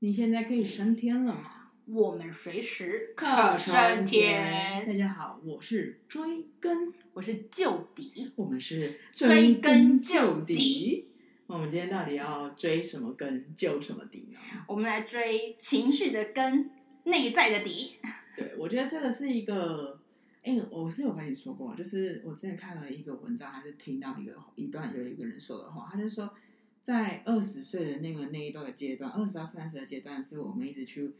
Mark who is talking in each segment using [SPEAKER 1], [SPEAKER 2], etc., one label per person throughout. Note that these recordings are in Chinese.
[SPEAKER 1] 你现在可以升天了吗？
[SPEAKER 2] 我们随时
[SPEAKER 1] 可升
[SPEAKER 2] 天。
[SPEAKER 1] 大家好，我是追根，
[SPEAKER 2] 我是究底，
[SPEAKER 1] 我们是
[SPEAKER 2] 追根究
[SPEAKER 1] 究
[SPEAKER 2] 底。
[SPEAKER 1] 我们今天到底要追什么根，究什么底呢？
[SPEAKER 2] 我们来追情绪的根，内在的底。
[SPEAKER 1] 对，我觉得这个是一个，哎，我是有跟你说过，就是我之前看了一个文章，还是听到一个一段有一个人说的话，他就说，在二十岁的那个那一段的阶段，二十到三十的阶段，是我们一直去。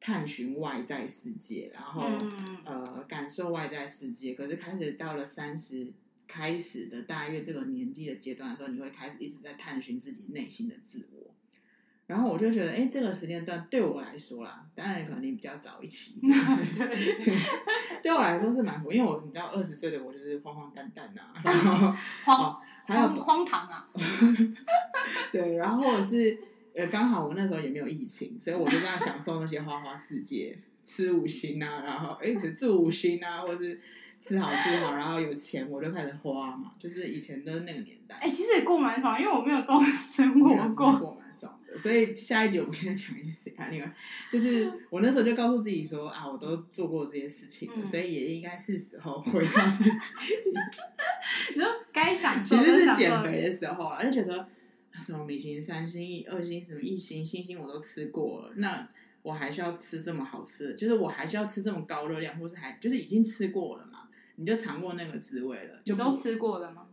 [SPEAKER 1] 探寻外在世界，然后、嗯、呃感受外在世界。可是开始到了三十开始的大约这个年纪的阶段的时候，你会开始一直在探寻自己内心的自我。然后我就觉得，哎，这个时间段对我来说啦，当然可能你比较早一期，对，对我来说是蛮苦，因为我你知道二十岁的我就是慌慌淡淡呐，然后
[SPEAKER 2] 慌、
[SPEAKER 1] 哦、还有
[SPEAKER 2] 荒，唐啊，
[SPEAKER 1] 对，然后或者是。呃，刚好我那时候也没有疫情，所以我就这样享受那些花花世界，吃五星啊，然后哎，住五星啊，或是吃好住好，然后有钱我就开始花嘛，就是以前都是那个年代。
[SPEAKER 2] 哎，其实也过蛮爽，因为我没有这种生活
[SPEAKER 1] 过。所以下一集我跟你讲一件事，看另外，就是我那时候就告诉自己说啊，我都做过这些事情了，嗯、所以也应该是时候回到自己。
[SPEAKER 2] 你说该享
[SPEAKER 1] 受，其实是减肥的时候啊，就觉得。什么米其林三星、一二星，什么一星、星星我都吃过了，那我还需要吃这么好吃的？就是我还需要吃这么高热量，或是还就是已经吃过了嘛？你就尝过那个滋味了，就
[SPEAKER 2] 都吃过了吗？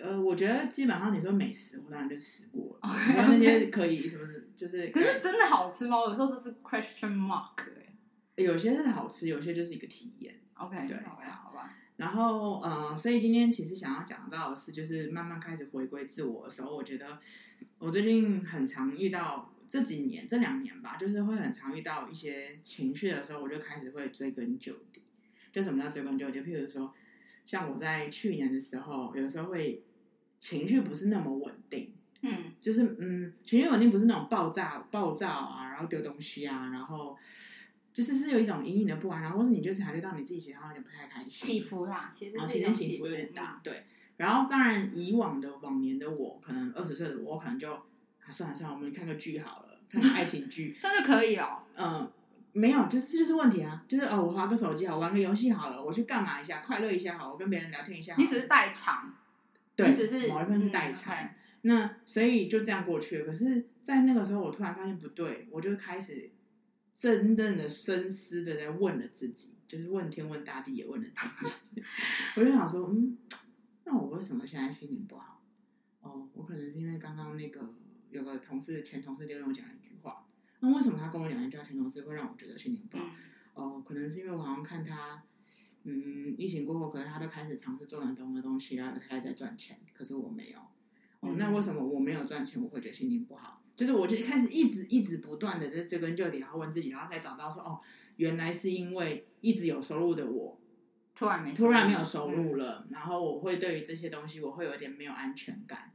[SPEAKER 1] 呃，我觉得基本上你说美食，我当然就吃过了。然后那 些可以什么就是，
[SPEAKER 2] 可是真的好吃吗？有时候都是 question mark 哎，
[SPEAKER 1] 有些是好吃，有些就是一个体验。
[SPEAKER 2] OK，
[SPEAKER 1] 对，
[SPEAKER 2] 好吧，好吧。
[SPEAKER 1] 然后，嗯、呃，所以今天其实想要讲到的是，就是慢慢开始回归自我的时候，我觉得我最近很常遇到这几年这两年吧，就是会很常遇到一些情绪的时候，我就开始会追根究底。就什么叫追根究底？譬如说，像我在去年的时候，有时候会情绪不是那么稳定，嗯，就是嗯，情绪稳定不是那种爆炸、暴躁啊，然后丢东西啊，然后。就是是有一种隐隐的不安，然后或是你就是察觉到你自己其实好像有点不太开心，
[SPEAKER 2] 起伏啦，其实是
[SPEAKER 1] 起，起伏有点大，嗯、对。然后当然以往的往年的我，可能二十岁的我，可能就啊算了算了，我们看个剧好了，看个爱情剧，
[SPEAKER 2] 那就可以哦。
[SPEAKER 1] 嗯，没有，就是这就是问题啊，就是哦，我划个手机好，玩个游戏好了，我去干嘛一下，快乐一下好，我跟别人聊天一下好。
[SPEAKER 2] 你只是代偿，
[SPEAKER 1] 对，
[SPEAKER 2] 只是
[SPEAKER 1] 某一份是代偿。嗯、那所以就这样过去了。可是，在那个时候，我突然发现不对，我就开始。真正的深思的在问了自己，就是问天问大地也问了自己。我就想说，嗯，那我为什么现在心情不好？哦，我可能是因为刚刚那个有个同事前同事就跟我讲了一句话。那为什么他跟我讲一句话前同事会让我觉得心情不好？哦，可能是因为我好像看他，嗯，疫情过后，可能他都开始尝试做很多的东西，然后他还在赚钱，可是我没有。哦，那为什么我没有赚钱，我会觉得心情不好？就是我就一开始一直一直不断的在追根究底，然后问自己，然后才找到说哦，原来是因为一直有收入的我
[SPEAKER 2] 突然没
[SPEAKER 1] 突然没有收入了，嗯、然后我会对于这些东西我会有点没有安全感。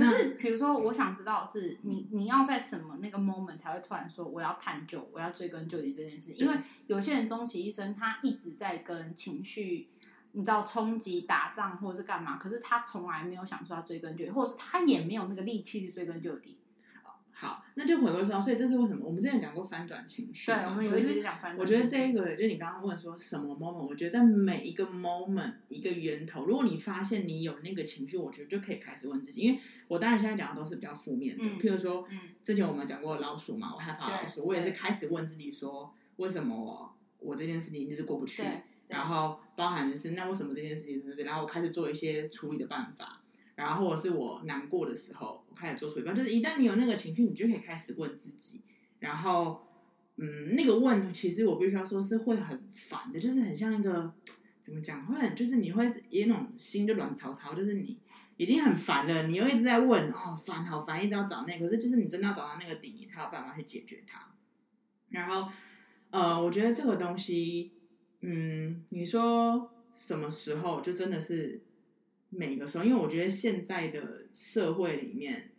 [SPEAKER 1] 对，
[SPEAKER 2] 可是比如说，我想知道的是你你要在什么那个 moment 才会突然说我要探究，我要追根究底这件事？因为有些人终其一生，他一直在跟情绪。你知道冲击、打仗或者是干嘛？可是他从来没有想说要追根究底，或者是他也没有那个力气去追根究底。
[SPEAKER 1] 好，那就回归说，所以这是为什么？我们之前讲过翻转情绪，
[SPEAKER 2] 对，我们有一直讲翻转。
[SPEAKER 1] 我觉得这一个，就你刚刚问说什么 moment，我觉得在每一个 moment 一个源头，如果你发现你有那个情绪，我觉得就可以开始问自己。因为我当然现在讲的都是比较负面的，嗯、譬如说，嗯，之前我们讲过老鼠嘛，我害怕老鼠，我也是开始问自己说，为什么我我这件事情一直过不去？然后包含的是，那为什么这件事情？然后我开始做一些处理的办法，然后或者是我难过的时候，我开始做处理办法。就是一旦你有那个情绪，你就可以开始问自己。然后，嗯，那个问，其实我必须要说是会很烦的，就是很像一个怎么讲，会很就是你会有那种心就乱糟糟，就是你已经很烦了，你又一直在问，哦，烦，好烦，一直要找那个，可是就是你真的要找到那个底，你才有办法去解决它。然后，呃，我觉得这个东西。嗯，你说什么时候就真的是每个时候？因为我觉得现在的社会里面，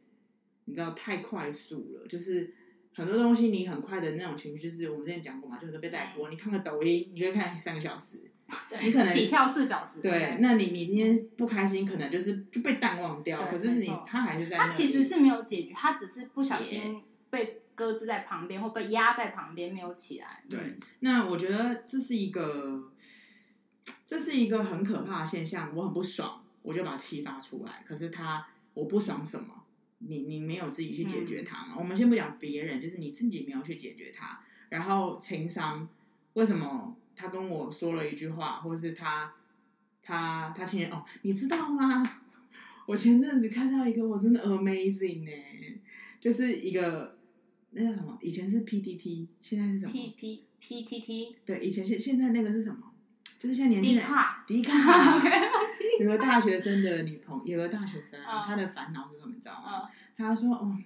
[SPEAKER 1] 你知道太快速了，就是很多东西你很快的那种情绪，就是我们之前讲过嘛，就很多被带过。你看个抖音，你会看三个小时，
[SPEAKER 2] 对，
[SPEAKER 1] 你可能
[SPEAKER 2] 起跳四小时。
[SPEAKER 1] 对，那你你今天不开心，可能就是就被淡忘掉。可是你他还是在，
[SPEAKER 2] 他其实是没有解决，他只是不小心被搁置在旁边，或被压在旁边，没有起来。
[SPEAKER 1] 对，那我觉得这是一个，这是一个很可怕的现象，我很不爽，我就把气发出来。可是他，我不爽什么？你你没有自己去解决他嘛？嗯、我们先不讲别人，就是你自己没有去解决他。然后情商，为什么他跟我说了一句话，或是他他他前哦，你知道吗？我前阵子看到一个，我真的 amazing 呢，就是一个那叫什么？以前是 PTT，现在是什么
[SPEAKER 2] ？P P P T T。
[SPEAKER 1] 对，以前现现在那个是什么？就是现在年轻人。
[SPEAKER 2] 迪卡。
[SPEAKER 1] 有个大学生的女朋友，有个大学生，他的烦恼是什么？你知道吗？他说：“哦，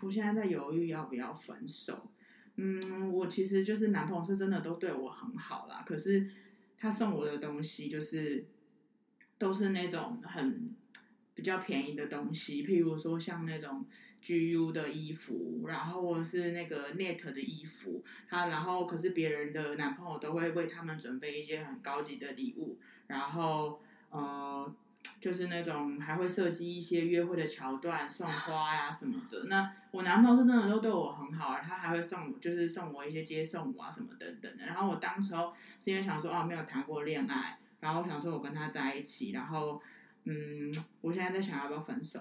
[SPEAKER 1] 我现在在犹豫要不要分手。嗯，我其实就是男朋友是真的都对我很好啦，可是他送我的东西就是都是那种很比较便宜的东西，譬如说像那种 GU 的衣服，然后是那个 Net 的衣服。他然后可是别人的男朋友都会为他们准备一些很高级的礼物，然后。”呃，就是那种还会设计一些约会的桥段，送花呀什么的。那我男朋友是真的都对我很好，他还会送，就是送我一些接送我啊什么等等的。然后我当时候是因为想说，哦，没有谈过恋爱，然后我想说我跟他在一起，然后嗯，我现在在想要不要分手。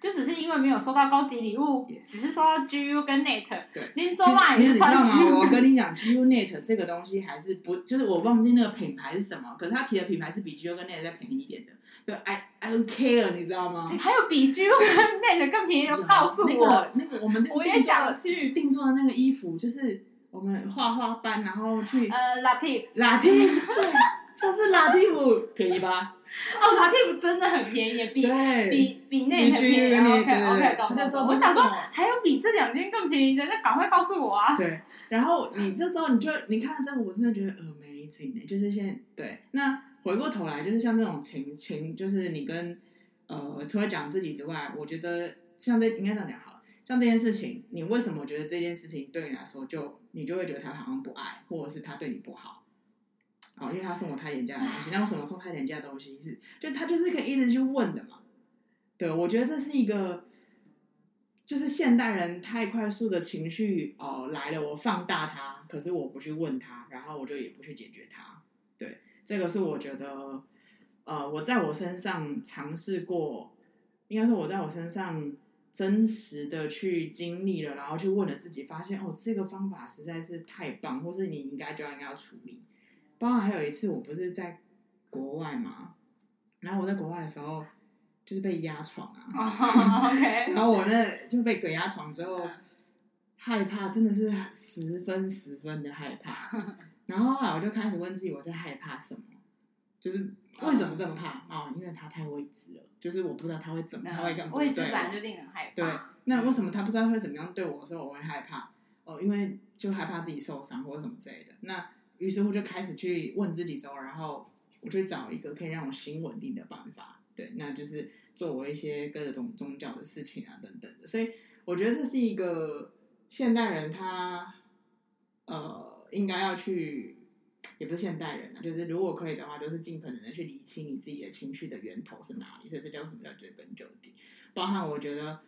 [SPEAKER 2] 就只是因为没有收到高级礼物.只是收到 GU 跟 Net。
[SPEAKER 1] 对，
[SPEAKER 2] 您昨晚也是穿
[SPEAKER 1] GU。我跟你讲，GU Net 这个东西还是不，就是我忘记那个品牌是什么，可是他提的品牌是比 GU 跟 Net 再便宜一点的。就 I I don't care，你知道吗？
[SPEAKER 2] 还有比 GU 跟 Net 更便宜的，告诉我。
[SPEAKER 1] 那个，那个、我们
[SPEAKER 2] 我也想去
[SPEAKER 1] 定做的那个衣服，就是我们画画班，然后去
[SPEAKER 2] 呃 Latif
[SPEAKER 1] Latif，对，就是 Latif，便宜吧？
[SPEAKER 2] 哦，Lativ 真的很便宜，比比比那很便宜。OK OK，懂懂。我想说，还有比这两件更便宜的，那赶快告诉我啊！
[SPEAKER 1] 对，然后你这时候你就你看这，我真的觉得 amazing，就是现在对。那回过头来，就是像这种情情，就是你跟呃，除了讲自己之外，我觉得像这应该这样讲好了。像这件事情，你为什么觉得这件事情对你来说就你就会觉得他好像不爱，或者是他对你不好？哦，因为他送我太廉价的东西，那为什么送太廉价的东西是？就他就是可以一直去问的嘛。对，我觉得这是一个，就是现代人太快速的情绪哦来了，我放大它，可是我不去问他，然后我就也不去解决它。对，这个是我觉得，呃，我在我身上尝试过，应该说我在我身上真实的去经历了，然后去问了自己，发现哦，这个方法实在是太棒，或是你应该就应该要处理。包括还有一次，我不是在国外嘛，然后我在国外的时候就是被压床啊
[SPEAKER 2] ，oh, okay.
[SPEAKER 1] 然后我那就被鬼压床之后，害怕真的是十分十分的害怕，然后后来我就开始问自己，我在害怕什么？就是为什么这么怕啊、哦？因为他太未知了，就是我不知道他会怎么，他会干嘛？
[SPEAKER 2] 未知本来就令人害怕。
[SPEAKER 1] 对，那为什么他不知道他会怎么样对我的时候，我会害怕？哦，因为就害怕自己受伤或者什么之类的。那于是乎就开始去问自己之后，然后我去找一个可以让我心稳定的办法，对，那就是做我一些各种宗教的事情啊，等等的。所以我觉得这是一个现代人他呃应该要去，也不是现代人啊，就是如果可以的话，就是尽可能的去理清你自己的情绪的源头是哪里。所以这叫什么叫追根究底？包含我觉得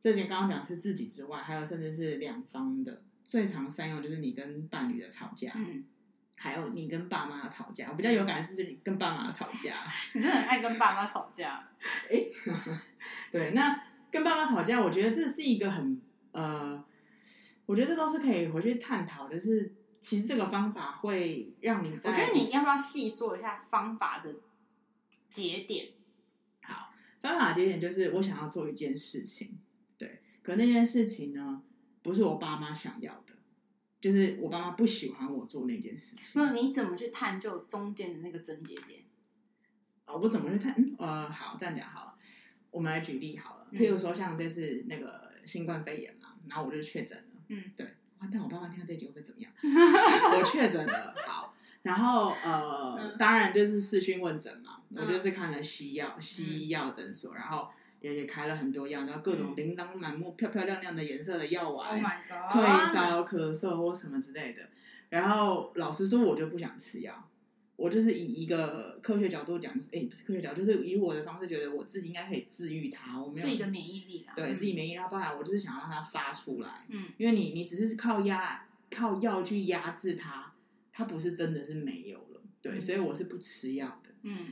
[SPEAKER 1] 这些刚刚讲是自己之外，还有甚至是两方的最常善用，就是你跟伴侣的吵架。嗯还有你跟爸妈吵架，我比较有感的是，就你跟爸妈吵架。
[SPEAKER 2] 你真的很爱跟爸妈吵架。
[SPEAKER 1] 哎、欸，对，那跟爸妈吵架，我觉得这是一个很呃，我觉得这都是可以回去探讨。就是其实这个方法会让你在，
[SPEAKER 2] 我觉得你要不要细说一下方法的节点？
[SPEAKER 1] 好，方法节点就是我想要做一件事情，对，可那件事情呢，不是我爸妈想要的。就是我爸妈不喜欢我做那件事情。
[SPEAKER 2] 那你怎么去探究中间的那个症结点？
[SPEAKER 1] 哦，我怎么去探？嗯，呃，好，这样讲好了。我们来举例好了。譬如说，像这次那个新冠肺炎嘛，然后我就确诊了。嗯，对。哇，但我爸妈听到这集会怎么样？我确诊了，好。然后呃，嗯、当然就是视讯问诊嘛。我就是看了西药，西医药诊所，然后。也也开了很多药，然后各种琳琅满目、漂漂亮亮的颜色的药丸，退烧、咳嗽或什么之类的。然后老实说，我就不想吃药。我就是以一个科学角度讲，哎，不是科学角度，就是以我的方式觉得我自己应该可以治愈它，我没有
[SPEAKER 2] 自己的免疫力啊，
[SPEAKER 1] 对、嗯、自己免疫力，不然我就是想让它发出来，
[SPEAKER 2] 嗯，
[SPEAKER 1] 因为你你只是靠压靠药去压制它，它不是真的是没有了，对，嗯、所以我是不吃药的，
[SPEAKER 2] 嗯，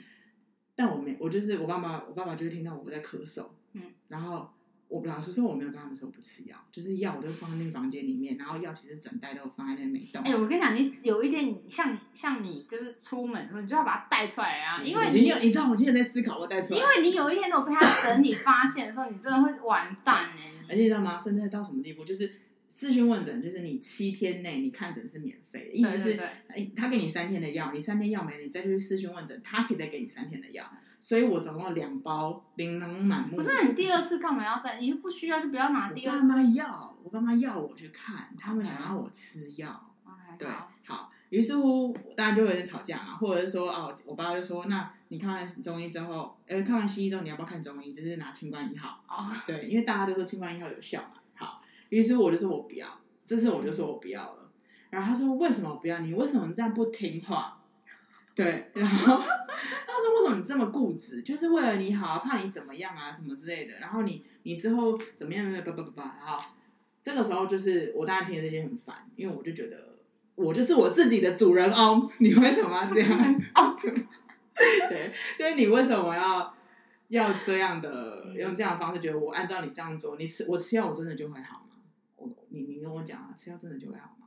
[SPEAKER 1] 但我没我就是我爸爸，我爸爸就会听到我在咳嗽，
[SPEAKER 2] 嗯，
[SPEAKER 1] 然后。我老实说，我没有跟他们说我不吃药，就是药我就放在那个房间里面，然后药其实整袋都放在那没动。
[SPEAKER 2] 哎、欸，我跟你讲，你有一点像你像你就是出门的时候，你就要把它带出来啊，因为你
[SPEAKER 1] 你，你知道我今天在思考我带出来，
[SPEAKER 2] 因为你有一天如果被他整理发现的时候，你真的会完蛋哎。
[SPEAKER 1] 而且你知道吗？现在到什么地步？就是咨询问诊，就是你七天内你看诊是免费的，意思是哎，他给你三天的药，你三天药没了，你再去咨询问诊，他可以再给你三天的药。所以我总共两包，琳琅满目。
[SPEAKER 2] 不是你第二次干嘛要再？你不需要就不要拿第二次。
[SPEAKER 1] 我爸妈要，我爸妈要我去看，他们想要我吃药。
[SPEAKER 2] Okay.
[SPEAKER 1] 对，好。于是乎，大家就会有点吵架嘛，或者是说，哦，我爸就说，那你看完中医之后，呃，看完西医之后，你要不要看中医？就是拿清冠一号。
[SPEAKER 2] 哦。
[SPEAKER 1] 对，因为大家都说清冠一号有效嘛。好，于是我就说我不要，这次我就说我不要了。然后他说，为什么不要？你为什么这样不听话？对，然后他说：“为什么你这么固执？就是为了你好啊，怕你怎么样啊，什么之类的。然后你你之后怎么样？不不不不，然后这个时候就是我当然听了这些很烦，因为我就觉得我就是我自己的主人翁，你为什么要这样？哦，对，就是你为什么要要这样的用这样的方式？觉得我按照你这样做，你吃我吃药，我真的就会好你你跟我讲啊，吃药真的就会好吗？”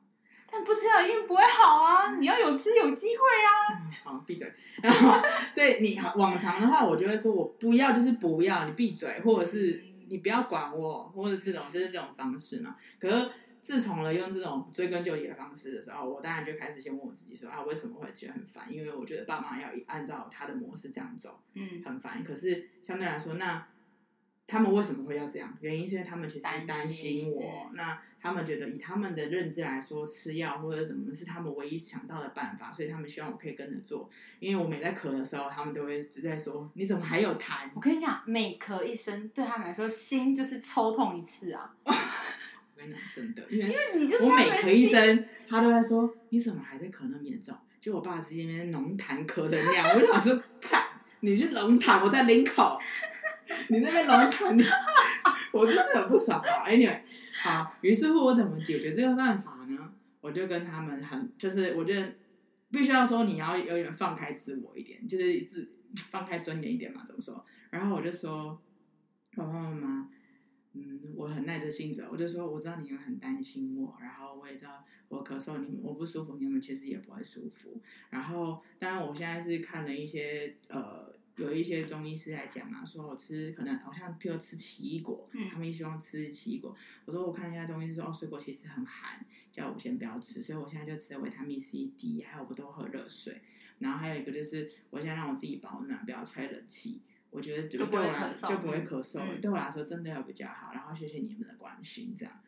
[SPEAKER 2] 但不吃药一定不会好啊！你要有吃有机会啊！
[SPEAKER 1] 嗯、好，闭嘴。然后，所以你往常的话，我就会说我不要，就是不要，你闭嘴，或者是你不要管我，或者这种就是这种方式嘛。可是自从了用这种追根究底的方式的时候，我当然就开始先问我自己说啊，为什么会觉得很烦？因为我觉得爸妈要按照他的模式这样走，
[SPEAKER 2] 嗯，
[SPEAKER 1] 很烦。可是相对来说，那他们为什么会要这样？原因是因为他们其实担心我。那他们觉得以他们的认知来说，吃药或者怎么是他们唯一想到的办法，所以他们希望我可以跟着做。因为我每在咳的时候，他们都会直在说：“你怎么还有痰？”
[SPEAKER 2] 我跟你讲，每咳一声，对他们来说，心就是抽痛一次啊！
[SPEAKER 1] 我跟你讲，真的，因为
[SPEAKER 2] 因为你就是
[SPEAKER 1] 我每咳一声，他都在说：“你怎么还在咳那么严重？”就我爸直接那边浓痰咳成那样，我就想说：“看，你是浓痰，我在领口，你那边浓痰，你 我真的很不爽啊！”Anyway。好，于是乎我怎么解决这个办法呢？我就跟他们很，就是我觉得必须要说你要有点放开自我一点，就是自放开尊严一点嘛，怎么说？然后我就说，爸爸妈妈，嗯，我很耐着性子，我就说我知道你们很担心我，然后我也知道我咳嗽，你们我不舒服，你们其实也不会舒服。然后当然我现在是看了一些呃。有一些中医师来讲啊，说我吃可能好像譬如吃奇异果，
[SPEAKER 2] 嗯，
[SPEAKER 1] 他们也希望吃奇异果。我说我看一下中医师说，哦，水果其实很寒，叫我先不要吃。所以我现在就吃了维他命 C、D，还有我都喝热水。然后还有一个就是，我现在让我自己保暖，不要吹冷气。我觉得对我来就不会咳嗽，嗯，对我来说真的要比较好。然后谢谢你们的关心，这样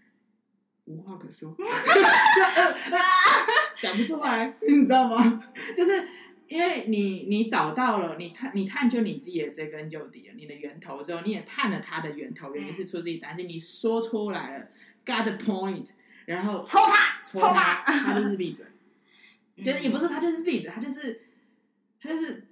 [SPEAKER 1] 无话可说，讲不出来，你知道吗？就是。因为你你找到了，你探你探究你自己的追根究底了，你的源头之后，你也探了他的源头，原因是出自己担心，你说出来了，got the point，然后
[SPEAKER 2] 抽他，
[SPEAKER 1] 抽他，他就是闭嘴，就是也不是他就是闭嘴，他就是他就是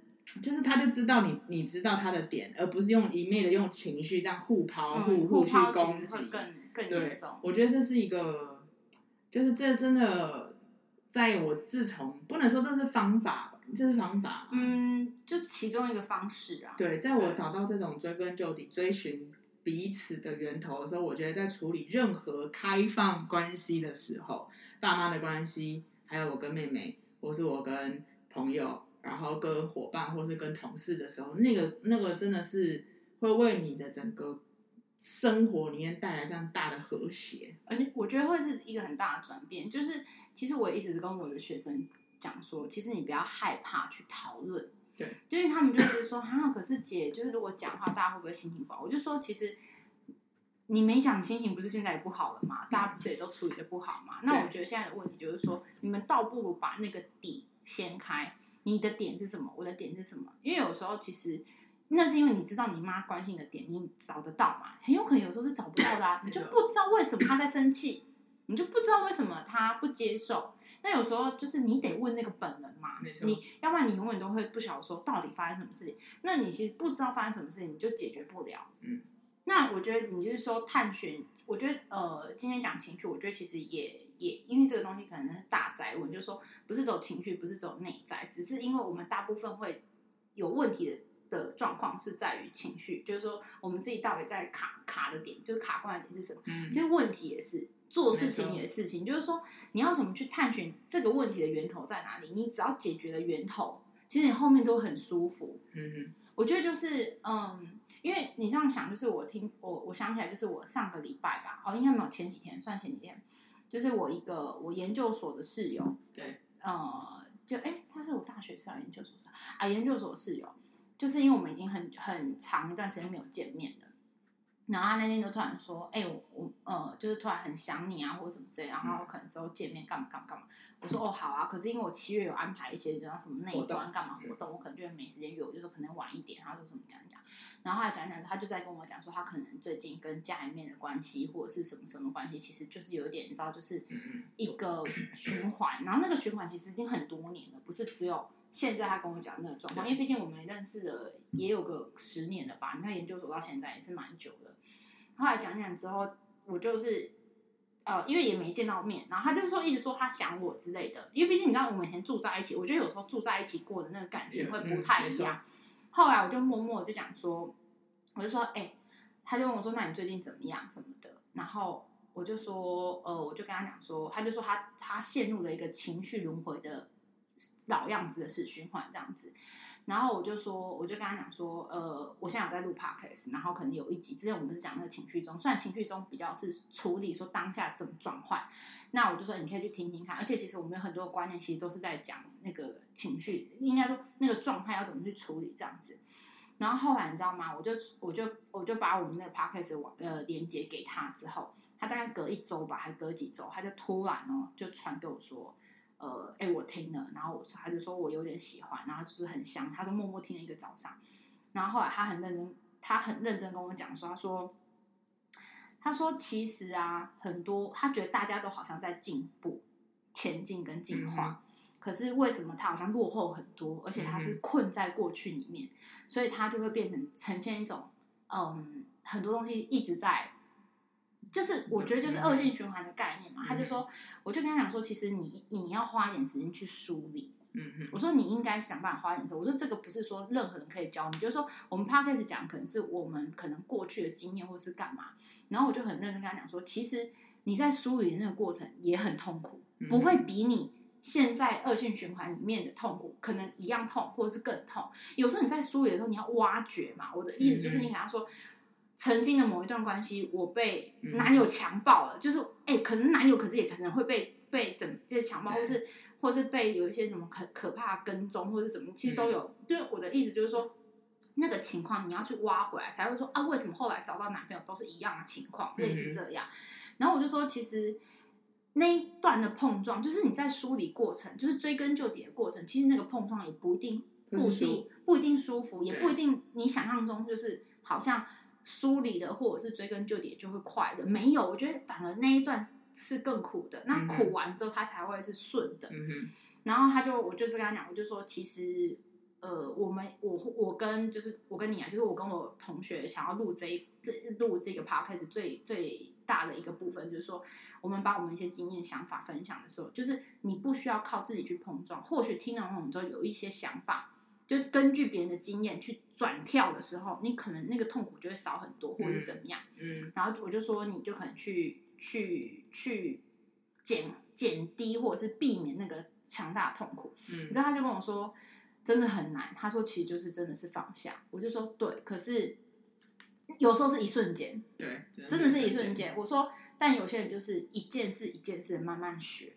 [SPEAKER 1] 就是他就知道你你知道他的点，而不是用一昧的用情绪这样互抛互互去攻击，
[SPEAKER 2] 更更严重。
[SPEAKER 1] 我觉得这是一个，就是这真的，在我自从不能说这是方法。这是方法，
[SPEAKER 2] 嗯，就其中一个方式啊。
[SPEAKER 1] 对，在我找到这种追根究底、追寻彼此的源头的时候，我觉得在处理任何开放关系的时候，爸妈的关系，还有我跟妹妹，或是我跟朋友，然后跟伙伴，或是跟同事的时候，那个那个真的是会为你的整个生活里面带来这样大的和谐，
[SPEAKER 2] 而且我觉得会是一个很大的转变。就是其实我一直跟我的学生。讲说，其实你不要害怕去讨论，
[SPEAKER 1] 对，
[SPEAKER 2] 就是他们就是说，哈、啊，可是姐，就是如果讲话，大家会不会心情不好？我就说，其实你没讲，心情不是现在也不好了吗？大家不是也都处理的不好吗？那我觉得现在的问题就是说，你们倒不如把那个底掀开，你的点是什么？我的点是什么？因为有时候其实那是因为你知道你妈关心的点，你找得到嘛？很有可能有时候是找不到的啊，你就不知道为什么她在生气，你就不知道为什么她不接受。那有时候就是你得问那个本人嘛。你要不然你永远都会不晓得说到底发生什么事情。那你其实不知道发生什么事情，你就解决不了。
[SPEAKER 1] 嗯。
[SPEAKER 2] 那我觉得你就是说探寻，我觉得呃，今天讲情绪，我觉得其实也也因为这个东西可能是大灾问，就是说不是走情绪，不是走内在，只是因为我们大部分会有问题的。的状况是在于情绪，就是说我们自己到底在卡卡的点，就是卡关的点是什么？嗯、其实问题也是做事情也是事情，就是说你要怎么去探寻这个问题的源头在哪里？你只要解决了源头，其实你后面都很舒服。嗯哼，我觉得就是嗯，因为你这样想，就是我听我我想起来，就是我上个礼拜吧，哦，应该没有前几天，算前几天，就是我一个我研究所的室友，
[SPEAKER 1] 对，
[SPEAKER 2] 呃，就哎，他是我大学室友，研究所室啊，研究所室友。就是因为我们已经很很长一段时间没有见面了，然后他那天就突然说：“哎、欸，我我呃，就是突然很想你啊，或者什么之类，然后可能之后见面干嘛干嘛干嘛。”我说：“哦，好啊。”可是因为我七月有安排一些，就像什么内端干嘛活动，我可能就会没时间约。我就说可能晚一点，然后就什么讲讲。然后后来讲讲，他就在跟我讲说，他可能最近跟家里面的关系或者是什么什么关系，其实就是有一点你知道，就是一个循环。然后那个循环其实已经很多年了，不是只有。现在他跟我讲那个状况，因为毕竟我们认识了也有个十年了吧？你看研究所到现在也是蛮久的。后来讲讲之后，我就是呃，因为也没见到面，然后他就是说一直说他想我之类的。因为毕竟你知道我们以前住在一起，我觉得有时候住在一起过的那个感情会不太一样。嗯、后来我就默默就讲说，我就说，哎、欸，他就问我说，那你最近怎么样什么的？然后我就说，呃，我就跟他讲说，他就说他他陷入了一个情绪轮回的。老样子的死循环这样子，然后我就说，我就跟他讲说，呃，我现在有在录 podcast，然后可能有一集之前我们不是讲那个情绪中，虽然情绪中比较是处理说当下怎么转换，那我就说你可以去听听看，而且其实我们有很多观念其实都是在讲那个情绪，应该说那个状态要怎么去处理这样子。然后后来你知道吗？我就我就我就把我们那个 podcast 网呃连接给他之后，他大概隔一周吧，还是隔几周，他就突然哦就传给我说。呃，哎，我听了，然后我说，他就说我有点喜欢，然后就是很香，他就默默听了一个早上，然后后来他很认真，他很认真跟我讲说，他说，他说其实啊，很多他觉得大家都好像在进步、前进跟进化，嗯、可是为什么他好像落后很多，而且他是困在过去里面，嗯、所以他就会变成呈现一种，嗯，很多东西一直在。就是我觉得就是恶性循环的概念嘛，嗯、他就说，我就跟他讲说，其实你你要花一点时间去梳理。嗯嗯，我说你应该想办法花一点时间。我说这个不是说任何人可以教你，就是说我们 podcast 讲可能是我们可能过去的经验或是干嘛。然后我就很认真跟他讲说，其实你在梳理的那个过程也很痛苦，不会比你现在恶性循环里面的痛苦可能一样痛，或者是更痛。有时候你在梳理的时候，你要挖掘嘛。我的意思就是你想要说。曾经的某一段关系，我被男友强暴了，嗯、就是哎、欸，可能男友，可是也可能会被被整这些强暴，或是或是被有一些什么可可怕的跟踪，或者什么，其实都有。嗯、就是我的意思就是说，那个情况你要去挖回来，才会说啊，为什么后来找到男朋友都是一样的情况，嗯、类似这样。然后我就说，其实那一段的碰撞，就是你在梳理过程，就是追根究底的过程，其实那个碰撞也不一定不一定不一定舒服，也不一定你想象中就是好像。梳理的或者是追根究底就会快的，没有，我觉得反而那一段是更苦的。那苦完之后，他才会是顺的。嗯哼。然后他就，我就跟他讲，我就说，其实，呃，我们我我跟就是我跟你啊，就是我跟我同学想要录这一这录这个 podcast 最最大的一个部分，就是说，我们把我们一些经验想法分享的时候，就是你不需要靠自己去碰撞，或许听了我们之后有一些想法。就根据别人的经验去转跳的时候，你可能那个痛苦就会少很多，或者怎么样。嗯，嗯，然后我就说，你就可能去去去减减低，或者是避免那个强大的痛苦。嗯，你知道，他就跟我说，真的很难。他说，其实就是真的是放下。我就说，对，可是有时候是一瞬间，对，真的是一瞬间。我说，但有些人就是一件事一件事慢慢学。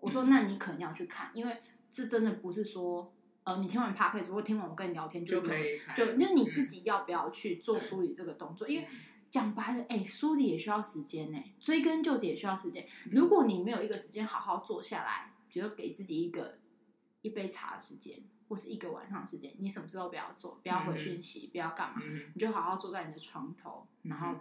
[SPEAKER 2] 我说，那你可能要去看，因为这真的不是说。呃，你听完 podcast 或听完我跟你聊天就可以，就那你自己要不要去做梳理这个动作？嗯、因为讲白了，哎、欸，梳理也需要时间呢，追根究底也需要时间。如果你没有一个时间好好坐下来，比如给自己一个一杯茶的时间，或是一个晚上的时间，你什么时候不要做，不要回讯息，嗯、不要干嘛，嗯、你就好好坐在你的床头，然后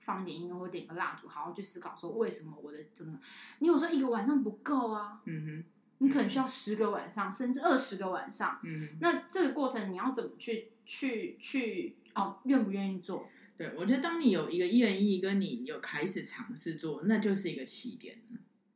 [SPEAKER 2] 放点音乐或点个蜡烛，好好去思考说为什么我的怎么？你有时候一个晚上不够啊，
[SPEAKER 1] 嗯哼，
[SPEAKER 2] 你可能需要十个晚上，甚至二十个晚上，
[SPEAKER 1] 嗯，
[SPEAKER 2] 那这个过程你要怎么去去去哦，愿不愿意做？
[SPEAKER 1] 对，我觉得当你有一个愿意跟你有开始尝试做，那就是一个起点。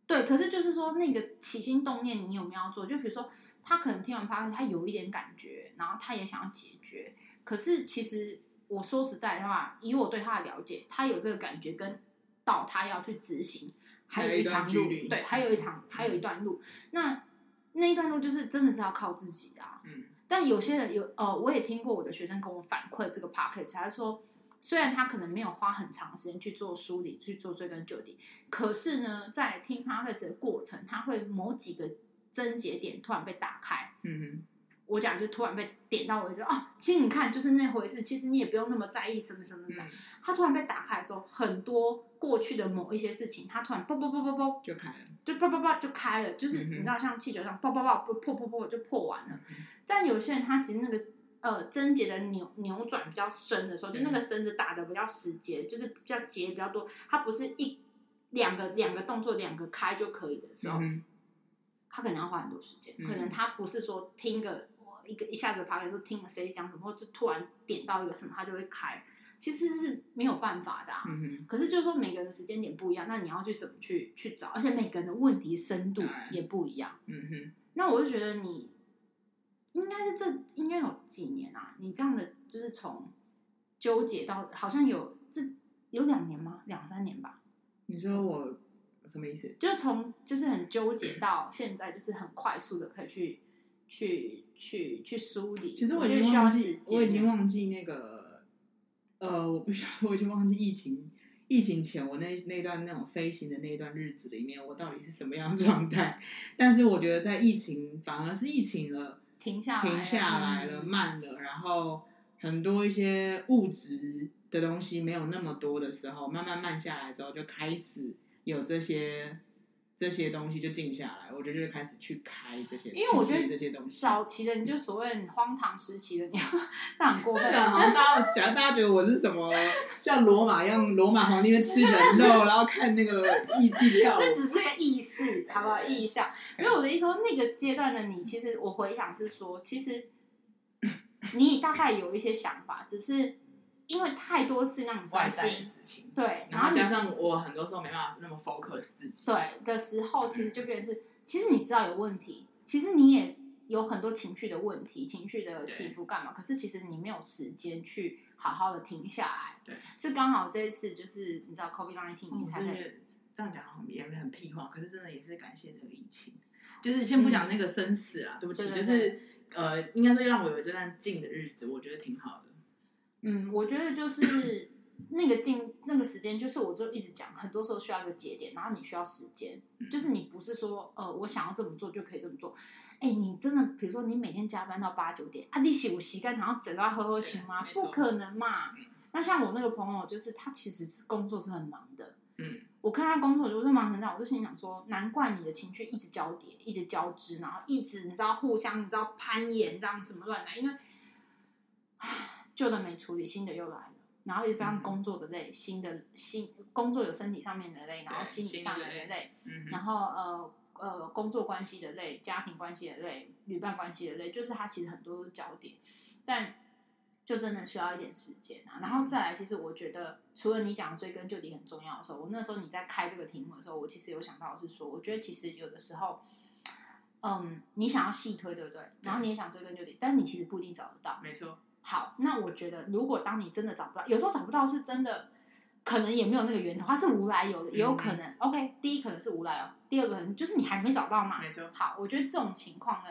[SPEAKER 2] 对，可是就是说那个起心动念，你有没有要做？就比如说他可能听完 podcast，他有一点感觉，然后他也想要解决，可是其实。我说实在的话，以我对他的了解，他有这个感觉，跟到他要去执行，还有一长路，对，还有一场，还有一段路。那那一段路就是真的是要靠自己啊。嗯。但有些人有，呃，我也听过我的学生跟我反馈这个 podcast，他说，虽然他可能没有花很长时间去做梳理，去做追根究底，可是呢，在听 podcast 的过程，他会某几个症结点突然被打开。嗯哼。我讲就突然被点到为止哦，其实你看就是那回事，其实你也不用那么在意什么什么什么。他突然被打开的时候，很多过去的某一些事情，他突然啵啵啵啵啵
[SPEAKER 1] 就开了，
[SPEAKER 2] 就啵啵啵就开了，就是你知道像气球上啵啵啵破破破破就破完了。但有些人他其实那个呃贞结的扭扭转比较深的时候，就那个绳子打的比较死结，就是比较结比较多，他不是一两个两个动作两个开就可以的时候，他可能要花很多时间，可能他不是说听个。一个一下子爬来说听了谁讲什么，或者突然点到一个什么，它就会开。其实是没有办法的、啊。嗯哼。可是就是说每个人的时间点不一样，那你要去怎么去去找？而且每个人的问题深度也不一样。嗯哼。那我就觉得你应该是这应该有几年啊？你这样的就是从纠结到好像有这有两年吗？两三年吧。
[SPEAKER 1] 你说我什么意思？
[SPEAKER 2] 就是从就是很纠结到现在，就是很快速的可以去。去去去梳理。
[SPEAKER 1] 其实我已经忘记，我已经忘记那个，呃，我不需要说，我已经忘记疫情疫情前我那那段那种飞行的那段日子里面，我到底是什么样的状态。但是我觉得在疫情反而是疫情了，
[SPEAKER 2] 停下
[SPEAKER 1] 停下来了，慢了，然后很多一些物质的东西没有那么多的时候，慢慢慢下来之后，就开始有这些。这些东西就静下来，我觉得就开始去开这些，
[SPEAKER 2] 因为我觉得
[SPEAKER 1] 这些东西
[SPEAKER 2] 早期的你就所谓荒唐时期的你，这样很过分。
[SPEAKER 1] 大家喜欢大家觉得我是什么 像罗马一样，罗马皇帝那边吃人肉，然后看那个艺伎跳舞，
[SPEAKER 2] 那只是个意识，好不好？意象。因为我的意思说，那个阶段的你，其实我回想是说，其实你大概有一些想法，只是。因为太多是那种
[SPEAKER 1] 外在的事情，
[SPEAKER 2] 对，
[SPEAKER 1] 然后加上我很多时候没办法那么 focus 自己，
[SPEAKER 2] 对的时候，其实就变成是，其实你知道有问题，其实你也有很多情绪的问题，情绪的起伏干嘛？可是其实你没有时间去好好的停下来，
[SPEAKER 1] 对，
[SPEAKER 2] 是刚好这一次就是你知道 COVID-19 你才能
[SPEAKER 1] 这样讲也很屁话，可是真的也是感谢这个疫情，就是先不讲那个生死啊，对不起，就是呃，应该说让我有这段静的日子，我觉得挺好的。
[SPEAKER 2] 嗯，我觉得就是 那个进那个时间，就是我就一直讲，很多时候需要一个节点，然后你需要时间，就是你不是说呃我想要这么做就可以这么做。哎，你真的比如说你每天加班到八九点啊，你洗我洗干，然后整个要喝喝行吗？不可能嘛。那像我那个朋友，就是他其实是工作是很忙的。嗯，我看他工作就是忙成这样，我就心里想说，难怪你的情绪一直交叠，一直交织，然后一直你知道互相你知道攀岩这样什么乱来，因为唉。旧的没处理，新的又来了，然后又这样工作的累，嗯、新的新工作有身体上面的累，然后心理上面的累，嗯、然后呃呃工作关系的累，家庭关系的累，旅伴关系的累，就是它其实很多焦点，但就真的需要一点时间啊。然后再来，其实我觉得除了你讲追根究底很重要的时候，我那时候你在开这个题目的时候，我其实有想到是说，我觉得其实有的时候，嗯，你想要细推，对不对？然后你也想追根究底，但你其实不一定找得到，
[SPEAKER 1] 没错。
[SPEAKER 2] 好，那我觉得，如果当你真的找不到，有时候找不到是真的，可能也没有那个源头，它是无来由的，也有可能。嗯、OK，第一可能是无来由，第二个可能就是你还没找到嘛。
[SPEAKER 1] 没错。
[SPEAKER 2] 好，我觉得这种情况呢，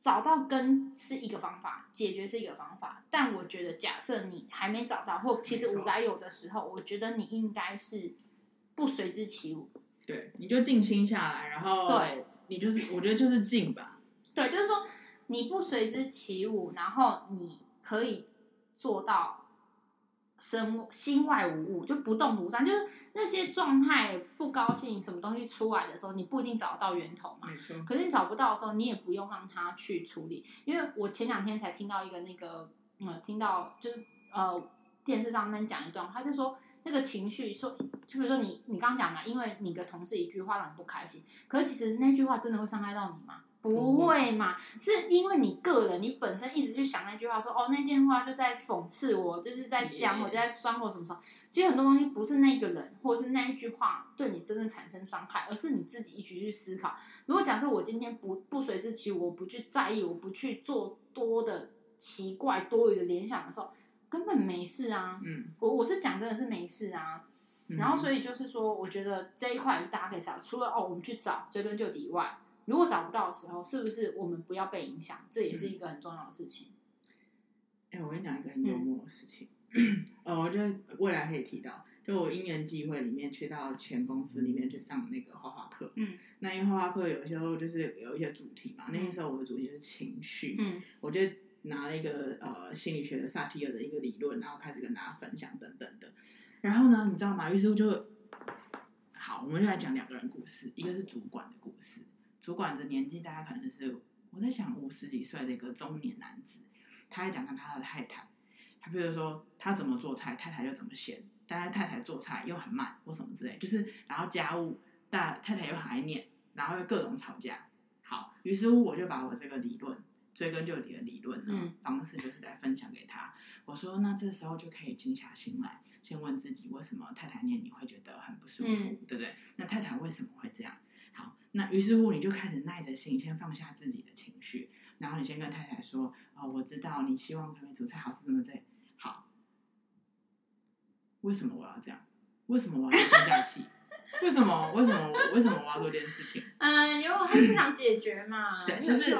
[SPEAKER 2] 找到根是一个方法，解决是一个方法。但我觉得，假设你还没找到，或其实无来由的时候，我觉得你应该是不随之起舞。
[SPEAKER 1] 对，你就静心下来，然后对，你就是，我觉得就是静吧。
[SPEAKER 2] 对，就是说你不随之起舞，然后你。可以做到身心外无物，就不动如山。就是那些状态不高兴，什么东西出来的时候，你不一定找得到源头嘛。
[SPEAKER 1] 没错。
[SPEAKER 2] 可是你找不到的时候，你也不用让他去处理。因为我前两天才听到一个那个，嗯，听到就是呃电视上面讲一段，他就说，那个情绪说，就比如说你你刚刚讲嘛，因为你的同事一句话让你不开心，可是其实那句话真的会伤害到你吗？不会嘛，是因为你个人，你本身一直去想那句话说，说哦那件话就是在讽刺我，就是在讲我，就在酸我什么什么。其实很多东西不是那个人，或是那一句话对你真正产生伤害，而是你自己一直去思考。如果假设我今天不不随之起，我不去在意，我不去做多的奇怪多余的联想的时候，根本没事啊。嗯，我我是讲真的是没事啊。嗯、然后所以就是说，我觉得这一块也是大家可以想，除了哦，我们去找追根究底以外，如果找不到的时候，是不是我们不要被影响？这也是一个很重要的事情。
[SPEAKER 1] 哎、嗯欸，我跟你讲一个很幽默的事情。嗯 呃，我觉得未来可以提到，就我因缘际会里面去到前公司里面去上那个画画课。嗯，那因为画画课有时候就是有一些主题嘛，嗯、那个时候我的主题就是情绪。嗯，我就拿了一个呃心理学的萨提尔的一个理论，然后开始跟大家分享等等的。然后呢，你知道吗？于是我就好，我们就来讲两个人故事，一个是主管的故事。主管的年纪大概可能是我在想五十几岁的一个中年男子，他还讲到他的太太。他比如说，他怎么做菜，太太就怎么嫌。但是太太做菜又很慢，或什么之类，就是然后家务大太太又很爱念，然后又各种吵架。好，于是乎我就把我这个理论追根究底的理论呢、嗯、方式，就是来分享给他。我说，那这时候就可以静下心来，先问自己，为什么太太念你会觉得很不舒服，嗯、对不对？那太太为什么会这样？好，那于是乎你就开始耐着性，先放下自己的情绪，然后你先跟太太说，哦，我知道你希望可以煮菜好吃，怎么这为什么我要这样？为什么我要生下气？为什么？为什么？为什么我要做这件事情？
[SPEAKER 2] 嗯，因为我还不想解决嘛。对，就是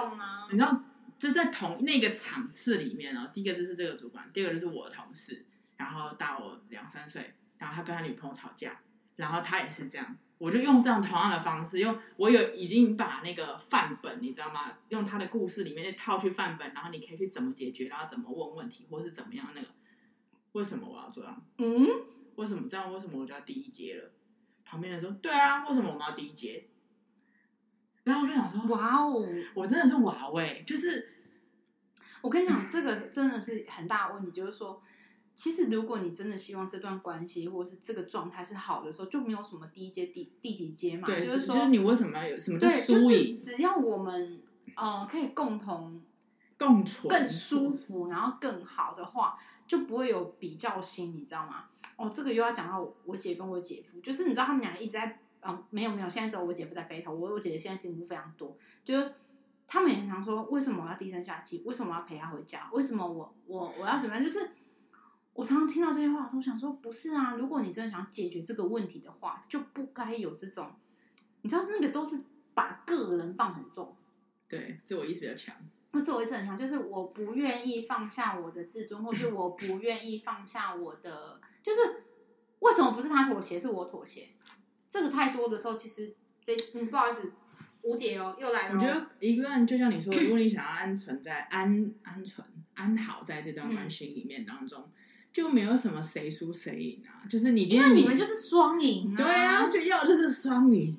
[SPEAKER 1] 你知道，就在同那个场次里面呢。第一个就是这个主管，第二个就是我的同事，然后大我两三岁，然后他跟他女朋友吵架，然后他也是这样。我就用这样同样的方式，用我有已经把那个范本，你知道吗？用他的故事里面就套去范本，然后你可以去怎么解决，然后怎么问问题，或是怎么样那个。为什么我要这样？嗯，为什么这样？为什么我就要第一阶了？旁边人说：“对啊，为什么我们要第一阶？”然后我就想说：“哇哦，我真的是哇喂！”就是
[SPEAKER 2] 我跟你讲，这个真的是很大的问题。就是说，其实如果你真的希望这段关系或者是这个状态是好的时候，就没有什么第一阶、第第几阶嘛。
[SPEAKER 1] 对，
[SPEAKER 2] 就是说，
[SPEAKER 1] 就是你为什么要有什么叫输赢？
[SPEAKER 2] 对，就是只要我们呃可以共同。
[SPEAKER 1] 共处
[SPEAKER 2] 更舒服，然后更好的话，就不会有比较心，你知道吗？哦，这个又要讲到我姐跟我姐夫，就是你知道他们两个一直在，嗯，没有没有，现在只有我姐夫在背头，我我姐姐现在进步非常多，就是他们也很常说，为什么我要低声下气？为什么我要陪他回家？为什么我我我要怎么样？就是我常常听到这些话的时候，我想说，不是啊，如果你真的想解决这个问题的话，就不该有这种，你知道那个都是把个人放很重，
[SPEAKER 1] 对，自我意识比较强。
[SPEAKER 2] 那自我意识很强，就是我不愿意放下我的自尊，或是我不愿意放下我的，就是为什么不是他妥协，是我妥协？这个太多的时候，其实这嗯，不好意思，无解哦，又来了。
[SPEAKER 1] 我觉得一个人就像你说，如果你想要安存在安安存安好在这段关系里面当中，嗯、就没有什么谁输谁赢啊，就是你，
[SPEAKER 2] 因为你们就是双赢啊，
[SPEAKER 1] 对啊，就要就是双赢。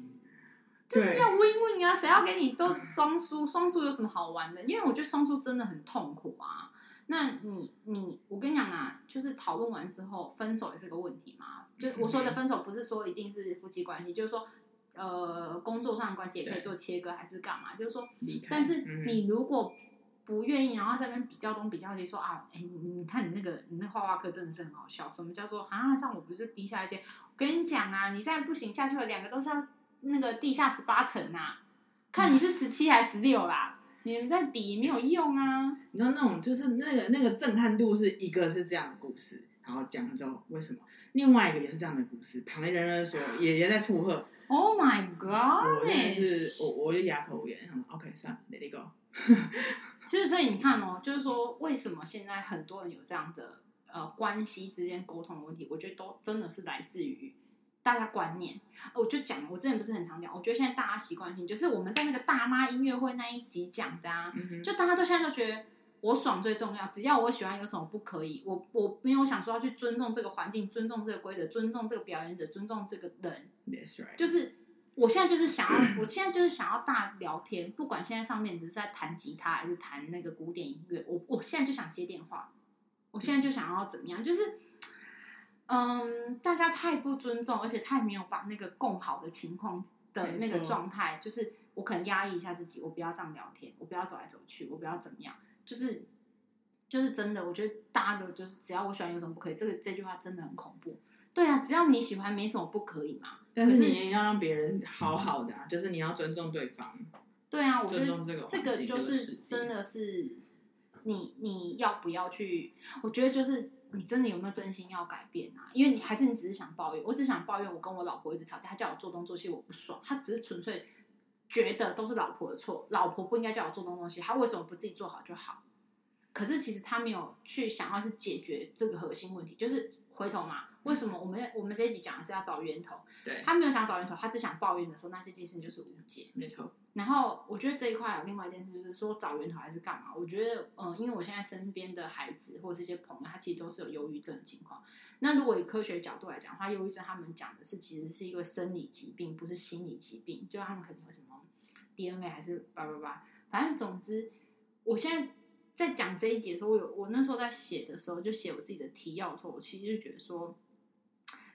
[SPEAKER 2] 就是要 win win 啊！谁要给你都双输，双输有什么好玩的？因为我觉得双输真的很痛苦啊。那你你，我跟你讲啊，就是讨论完之后，分手也是个问题嘛。就我说的分手，不是说一定是夫妻关系，就是说呃，工作上的关系也可以做切割，还是干嘛？就是说，但是你如果不愿意，然后在那边比较东比较西，说啊，哎，你看你那个你那画画课真的是很好笑。什么叫做啊？这样我不是低下一阶？我跟你讲啊，你再不行下去了，两个都是要。那个地下十八层呐，看你是十七还是十六啦，你们在比没有用啊。
[SPEAKER 1] 你知道那种就是那个那个震撼度是一个是这样的故事，然后讲了之后为什么？另外一个也是这样的故事，旁边人人说也也在附和。
[SPEAKER 2] Oh my god！
[SPEAKER 1] 我真的是我我就哑口无言。OK，算了，Let it go。
[SPEAKER 2] 其实所以你看哦，就是说为什么现在很多人有这样的呃关系之间沟通的问题，我觉得都真的是来自于。大家观念，我就讲，我之前不是很常讲，我觉得现在大家习惯性就是我们在那个大妈音乐会那一集讲的啊，嗯、就大家都现在都觉得我爽最重要，只要我喜欢有什么不可以，我我没有想说要去尊重这个环境，尊重这个规则，尊重这个表演者，尊重这个人
[SPEAKER 1] ，That's right.
[SPEAKER 2] 就是我现在就是想要，我现在就是想要大聊天，不管现在上面只是在弹吉他还是弹那个古典音乐，我我现在就想接电话，我现在就想要怎么样，就是。嗯，大家太不尊重，而且太没有把那个共好的情况的那个状态，就是我可能压抑一下自己，我不要这样聊天，我不要走来走去，我不要怎么样，就是就是真的，我觉得大家的就是只要我喜欢有什么不可以，这个这句话真的很恐怖。对啊，只要你喜欢，没什么不可以嘛。
[SPEAKER 1] 但是你也要让别人好好的啊，就是你要尊重对方。
[SPEAKER 2] 对啊，我觉得这
[SPEAKER 1] 个
[SPEAKER 2] 这个就是真的是你你要不要去？我觉得就是你真的有没有真心要改变啊？因为你还是你只是想抱怨，我只想抱怨，我跟我老婆一直吵架，她叫我做东做西，我不爽。她只是纯粹觉得都是老婆的错，老婆不应该叫我做东做西，她为什么不自己做好就好？可是其实她没有去想要去解决这个核心问题，就是回头嘛。为什么我们我们这一集讲的是要找源头？
[SPEAKER 1] 对，
[SPEAKER 2] 他没有想找源头，他只想抱怨的时候，那这件事情就是无解。
[SPEAKER 1] 没错。
[SPEAKER 2] 然后我觉得这一块有另外一件事，就是说找源头还是干嘛？我觉得，嗯，因为我现在身边的孩子或者这些朋友，他其实都是有忧郁症的情况。那如果以科学角度来讲的话，忧郁症他们讲的是其实是一个生理疾病，不是心理疾病。就他们肯定有什么 DNA 还是叭叭叭，反正总之，我现在在讲这一节的时候，我有我那时候在写的时候，就写我自己的提要的时候，我其实就觉得说。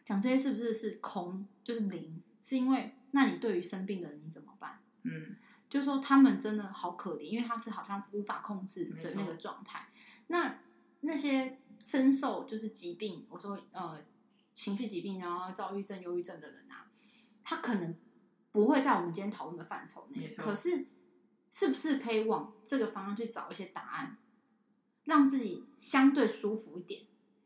[SPEAKER 2] 讲这些是不是是空，就是零？是因为那你对于生病的人你怎么办？
[SPEAKER 1] 嗯，
[SPEAKER 2] 就是说他们真的好可怜，因为他是好像无法控制的那个状态。那那些深受就是疾病，我说呃情绪疾病，然后躁郁症、忧郁症的人啊，他可能不会在我们今天讨论的范畴内。可是是不是可以往这个方向去找一些答案，让自己相对舒服一点？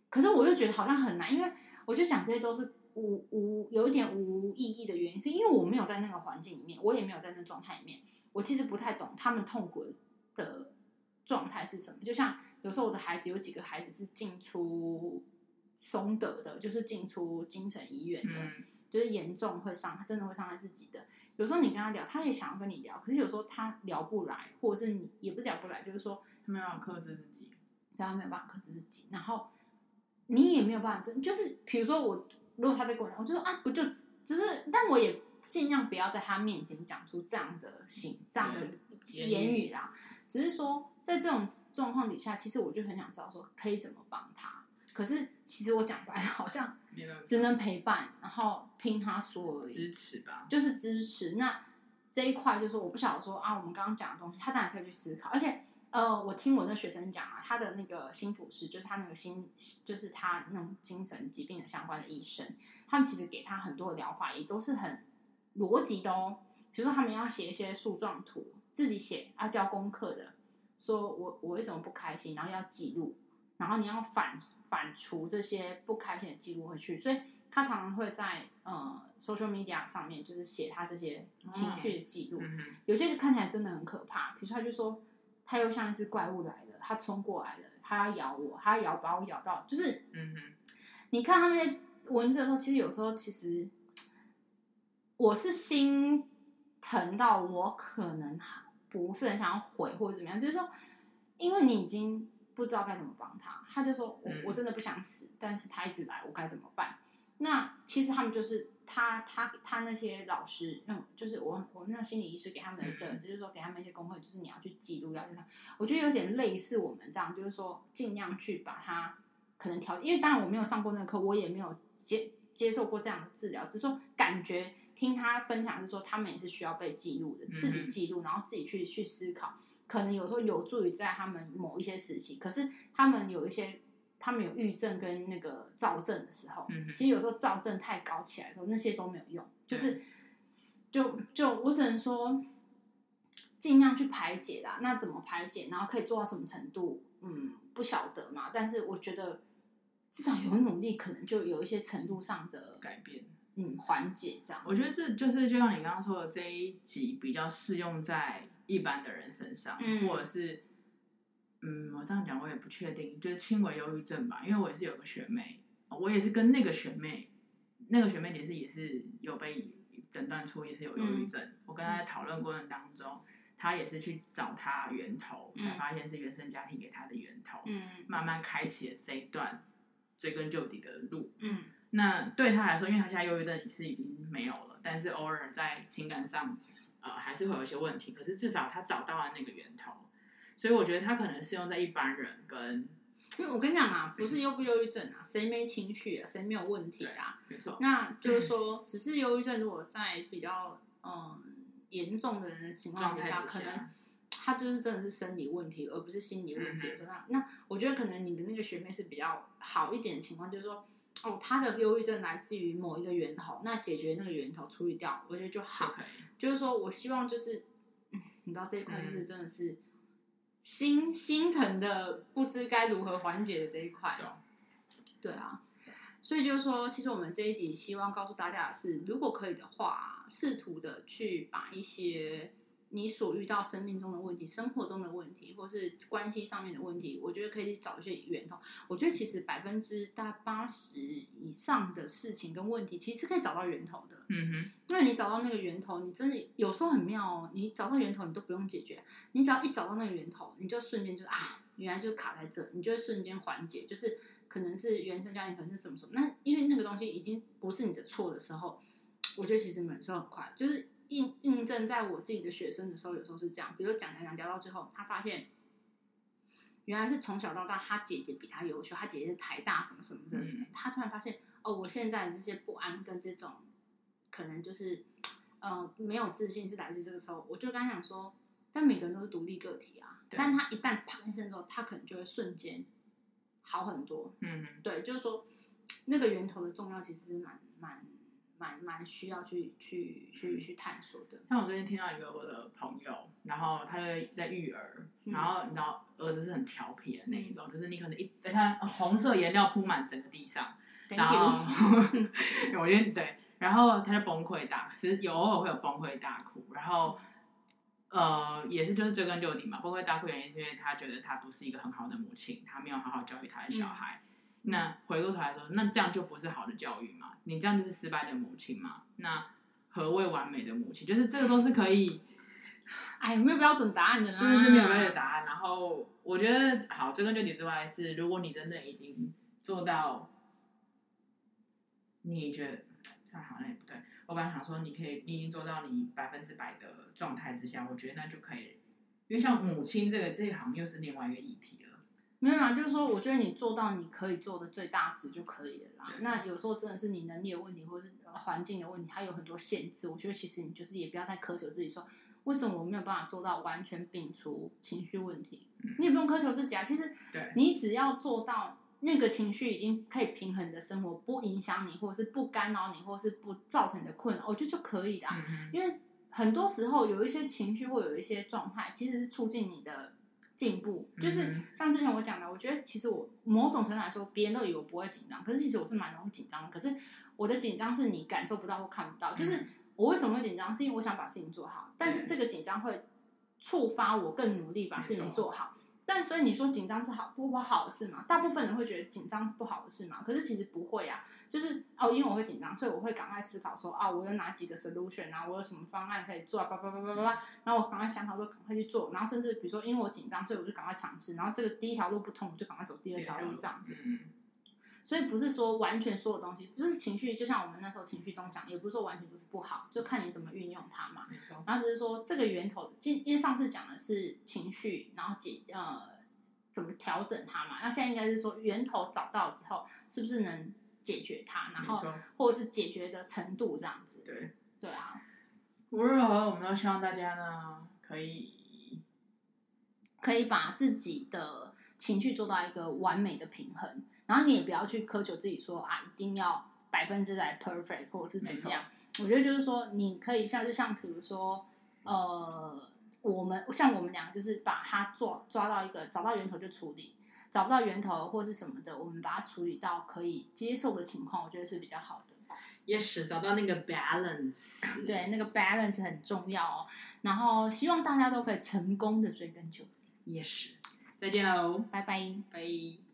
[SPEAKER 2] 可是我又觉得好像很难，因为。我就讲这些都是无无有一点无意义的原因，是因为我没有在那个环境里面，我也没有在那状态里面，我其实不太懂他们痛苦的状态是什么。就像有时候我的孩子有几个孩子是进出松德的，就是进出精神医院的，嗯、就是严重会伤，他真的会伤害自己的。有时候你跟他聊，他也想要跟你聊，可是有时候他聊不来，或者是你也不是聊不来，就是说
[SPEAKER 1] 他没有办法克制自己，
[SPEAKER 2] 对，他没有办法克制自己，然后。你也没有办法，真就是比如说我，如果他在跟我讲，我就说啊，不就只是，但我也尽量不要在他面前讲出这样的行这样的言语啦。只是说，在这种状况底下，其实我就很想知道说可以怎么帮他。可是其实我讲白了，好像只能陪伴，然后听他说而已，
[SPEAKER 1] 支持吧，
[SPEAKER 2] 就是支持。那这一块就是，我不晓得说啊，我们刚刚讲的东西，他当然可以去思考，而且。呃，我听我那学生讲啊，他的那个心辅师，就是他那个心，就是他那种精神疾病的相关的医生，他们其实给他很多的疗法，也都是很逻辑的哦。比如说，他们要写一些树状图，自己写，要交功课的，说我我为什么不开心，然后要记录，然后你要反反刍这些不开心的记录回去。所以他常常会在呃 social media 上面，就是写他这些情绪的记录。嗯、有些看起来真的很可怕，比如说他就说。他又像一只怪物来了，他冲过来了，他要咬我，他要咬把我咬到，就是，
[SPEAKER 1] 嗯哼，
[SPEAKER 2] 你看他那些文字的时候，其实有时候其实我是心疼到我可能不是很想要回或者怎么样，就是说，因为你已经不知道该怎么帮他，他就说我我真的不想死，但是他一直来，我该怎么办？那其实他们就是。他他他那些老师，嗯，就是我我那心理医师给他们的，嗯、就是说给他们一些功课，就是你要去记录，要去看。我觉得有点类似我们这样，就是说尽量去把他可能调，因为当然我没有上过那个课，我也没有接接受过这样的治疗，只是说感觉听他分享是说他们也是需要被记录的，自己记录，然后自己去去思考，可能有时候有助于在他们某一些时期，可是他们有一些。他们有郁症跟那个躁症的时候，嗯、其实有时候躁症太高起来的时候，那些都没有用。就是，就就我只能说，尽量去排解啦。那怎么排解？然后可以做到什么程度？嗯，不晓得嘛。但是我觉得，至少有努力，可能就有一些程度上的
[SPEAKER 1] 改变。
[SPEAKER 2] 嗯，缓解这样。
[SPEAKER 1] 我觉得这就是就像你刚刚说的，这一集比较适用在一般的人身上，嗯、或者是。嗯，我这样讲我也不确定，就是轻微忧郁症吧，因为我也是有个学妹，我也是跟那个学妹，那个学妹也是也是有被诊断出也是有忧郁症。嗯、我跟她在讨论过程当中，她也是去找她源头，才发现是原生家庭给她的源头，嗯，慢慢开启了这一段追根究底的路。嗯，那对她来说，因为她现在忧郁症是已经没有了，但是偶尔在情感上，呃，还是会有一些问题。可是至少他找到了那个源头。所以我觉得他可能适用在一般人跟
[SPEAKER 2] 因为我跟你讲啊，不是忧不忧郁症啊，谁没情绪啊，谁没有问题啊？
[SPEAKER 1] 没错。
[SPEAKER 2] 那就是说，只是忧郁症，如果在比较嗯严重的人的情况底下，可能他就是真的是生理问题，而不是心理问题的时候。那那我觉得可能你的那个学妹是比较好一点的情况，就是说，哦，他的忧郁症来自于某一个源头，那解决那个源头处理掉，我觉得就好。就是说我希望就是，你知道这一块就是真的是。心心疼的不知该如何缓解的这一块，对啊，所以就是说，其实我们这一集希望告诉大家的是，如果可以的话，试图的去把一些。你所遇到生命中的问题、生活中的问题，或是关系上面的问题，我觉得可以找一些源头。我觉得其实百分之大八十以上的事情跟问题，其实可以找到源头的。
[SPEAKER 1] 嗯哼，
[SPEAKER 2] 那你找到那个源头，你真的有时候很妙哦。你找到源头，你都不用解决，你只要一找到那个源头，你就瞬间就是啊，原来就是卡在这，你就会瞬间缓解。就是可能是原生家庭，可能是什么什么。那因为那个东西已经不是你的错的时候，我觉得其实忍受很快，就是。印印证在我自己的学生的时候，有时候是这样，比如讲讲讲聊到最后，他发现原来是从小到大，他姐姐比他优秀，他姐姐是台大什么什么的，嗯、他突然发现哦，我现在这些不安跟这种可能就是呃没有自信是来自这个时候，我就跟他讲说，但每个人都是独立个体啊，但他一旦啪一声之后，他可能就会瞬间好很多，嗯，对，就是说那个源头的重要其实是蛮蛮。蛮蛮需要去去去去探索的。
[SPEAKER 1] 像我最近听到一个我的朋友，然后他就在育儿，然后你知道儿子是很调皮的那一种，嗯、就是你可能一看红色颜料铺满整个地上然后 我觉得对，然后他就崩溃大，是有偶尔会有崩溃大哭，然后呃也是就是追根究底嘛，崩溃大哭原因是因为他觉得他不是一个很好的母亲，他没有好好教育他的小孩。嗯那回过头来说，那这样就不是好的教育嘛？你这样就是失败的母亲嘛？那何谓完美的母亲？就是这个都是可以，
[SPEAKER 2] 哎，有没有标准答案的呢？
[SPEAKER 1] 真的是没有标准答案。然后我觉得，好，追根究底之外是，如果你真的已经做到，你觉得这样好像也不对。我本来想说，你可以，你已经做到你百分之百的状态之下，我觉得那就可以。因为像母亲这个这一行又是另外一个议题了。
[SPEAKER 2] 没有啦，就是说，我觉得你做到你可以做的最大值就可以了啦。那有时候真的是你能力的问题，或者是环境的问题，它有很多限制。我觉得其实你就是也不要太苛求自己说，说为什么我没有办法做到完全摒除情绪问题？嗯、你也不用苛求自己啊。其实，你只要做到那个情绪已经可以平衡你的生活，不影响你，或者是不干扰你，或者是不造成你的困扰，我觉得就可以的。嗯、因为很多时候有一些情绪或有一些状态，其实是促进你的。进步就是像之前我讲的，我觉得其实我某种程度来说，别人都以为我不会紧张，可是其实我是蛮容易紧张的。可是我的紧张是你感受不到或看不到，就是我为什么会紧张，是因为我想把事情做好，但是这个紧张会触发我更努力把事情做好。但所以你说紧张是好不不好的事吗？大部分人会觉得紧张是不好的事嘛？可是其实不会啊。就是哦，因为我会紧张，所以我会赶快思考说啊，我有哪几个 solution 啊，我有什么方案可以做啊，叭叭叭叭叭叭，然后我赶快想好说赶快去做，然后甚至比如说因为我紧张，所以我就赶快尝试，然后这个第一条路不通，我就赶快走第二条路这样子。嗯。所以不是说完全所有东西，就是情绪，就像我们那时候情绪中讲，也不是说完全都是不好，就看你怎么运用它嘛。没错。然后只是说这个源头，今因为上次讲的是情绪，然后解呃怎么调整它嘛，那现在应该是说源头找到之后，是不是能？解决它，然后或者是解决的程度这样子。
[SPEAKER 1] 对
[SPEAKER 2] 对啊，
[SPEAKER 1] 无论如何，我们都希望大家呢，可以
[SPEAKER 2] 可以把自己的情绪做到一个完美的平衡，然后你也不要去苛求自己说啊，一定要百分之百 perfect 或者是怎么样。我觉得就是说，你可以像是像比如说，呃，我们像我们俩就是把它抓抓到一个找到源头就处理。找不到源头或是什么的，我们把它处理到可以接受的情况，我觉得是比较好的。
[SPEAKER 1] 也是找到那个 balance，
[SPEAKER 2] 对，那个 balance 很重要哦。然后希望大家都可以成功的追根究底。
[SPEAKER 1] 也是，再见喽，
[SPEAKER 2] 拜拜，
[SPEAKER 1] 拜。